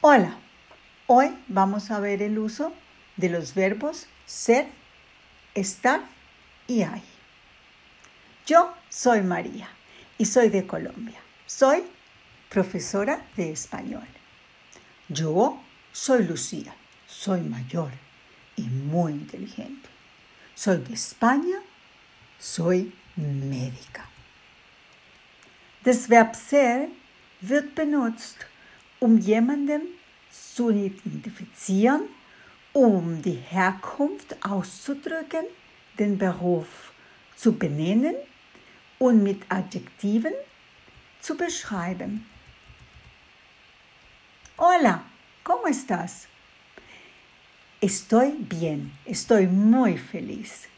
Hola, hoy vamos a ver el uso de los verbos ser, estar y hay. Yo soy María y soy de Colombia. Soy profesora de español. Yo soy Lucía, soy mayor y muy inteligente. Soy de España, soy médica. Das Verb ser wird benutzt, um jemanden zu identifizieren, um die Herkunft auszudrücken, den Beruf zu benennen und mit Adjektiven zu beschreiben. Hola, ¿cómo estás? Estoy bien, estoy muy feliz.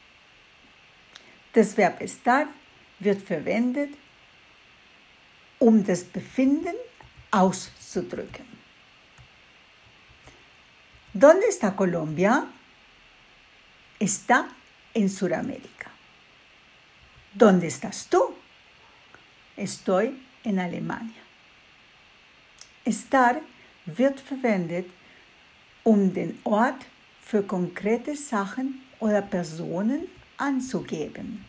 Das Verb estar wird verwendet, um das Befinden auszudrücken. ¿Dónde está Colombia? Está en Sudamérica. ¿Dónde estás tú? Estoy en Alemania. Estar wird verwendet, um den Ort für konkrete Sachen oder Personen anzugeben.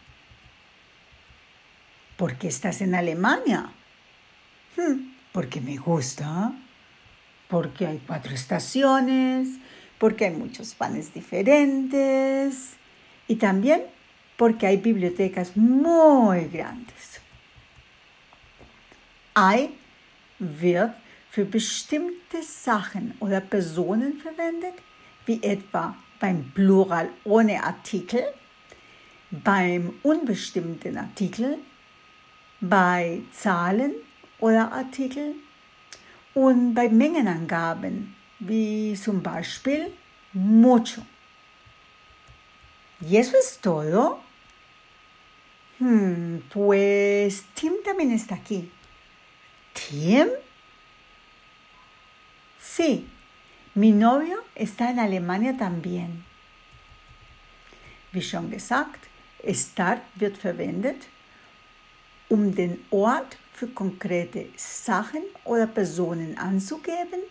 ¿Por qué estás en Alemania? Hmm, porque me gusta, porque hay cuatro estaciones, porque hay muchos panes diferentes y también porque hay bibliotecas muy grandes. Hay wird für bestimmte Sachen oder Personen verwendet, wie etwa beim Plural ohne Artikel, beim unbestimmten Artikel, bei Zahlen oder Artikel und bei Mengenangaben, wie zum Beispiel mucho. ¿Y eso es todo? Hmm, pues Tim también está aquí. ¿Tim? Sí, mi novio está en Alemania también. Wie schon gesagt, estar wird verwendet, um den Ort für konkrete Sachen oder Personen anzugeben,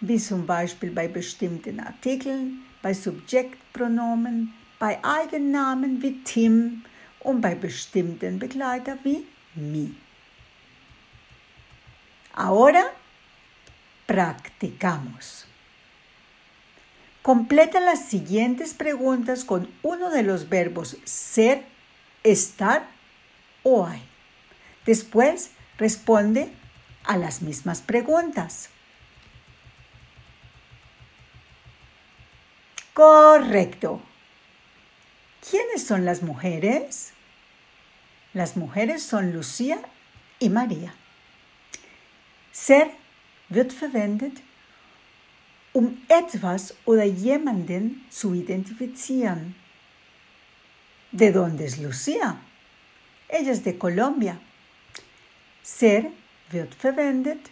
wie zum Beispiel bei bestimmten Artikeln, bei Subjektpronomen, bei Eigennamen wie Tim und bei bestimmten Begleitern wie mi. Ahora practicamos. Completa las siguientes preguntas con uno de los verbos ser, estar o hay. Después responde a las mismas preguntas. Correcto. ¿Quiénes son las mujeres? Las mujeres son Lucía y María. Ser wird verwendet, um etwas oder jemanden zu identifizieren. ¿De dónde es Lucía? Ella es de Colombia. Ser wird verwendet,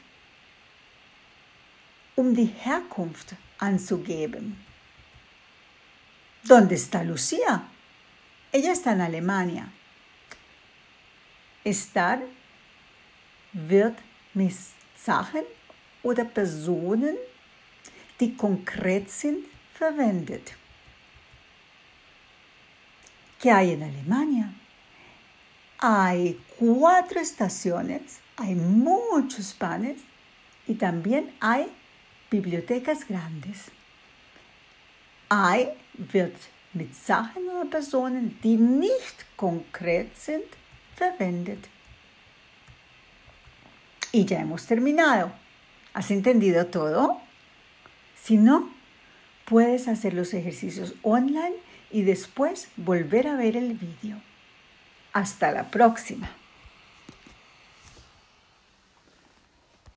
um die Herkunft anzugeben. ¿Dónde está Lucía? Ella está en Alemania. Estar wird mit Sachen oder Personen, die konkret sind, verwendet. ¿Qué hay en Alemania? Hay cuatro estaciones, hay muchos panes y también hay bibliotecas grandes. Hay wird mit Sachen oder Personen, die nicht konkret sind, verwendet. Y ya hemos terminado. ¿Has entendido todo? Si no, puedes hacer los ejercicios online y después volver a ver el vídeo. Hasta la próxima.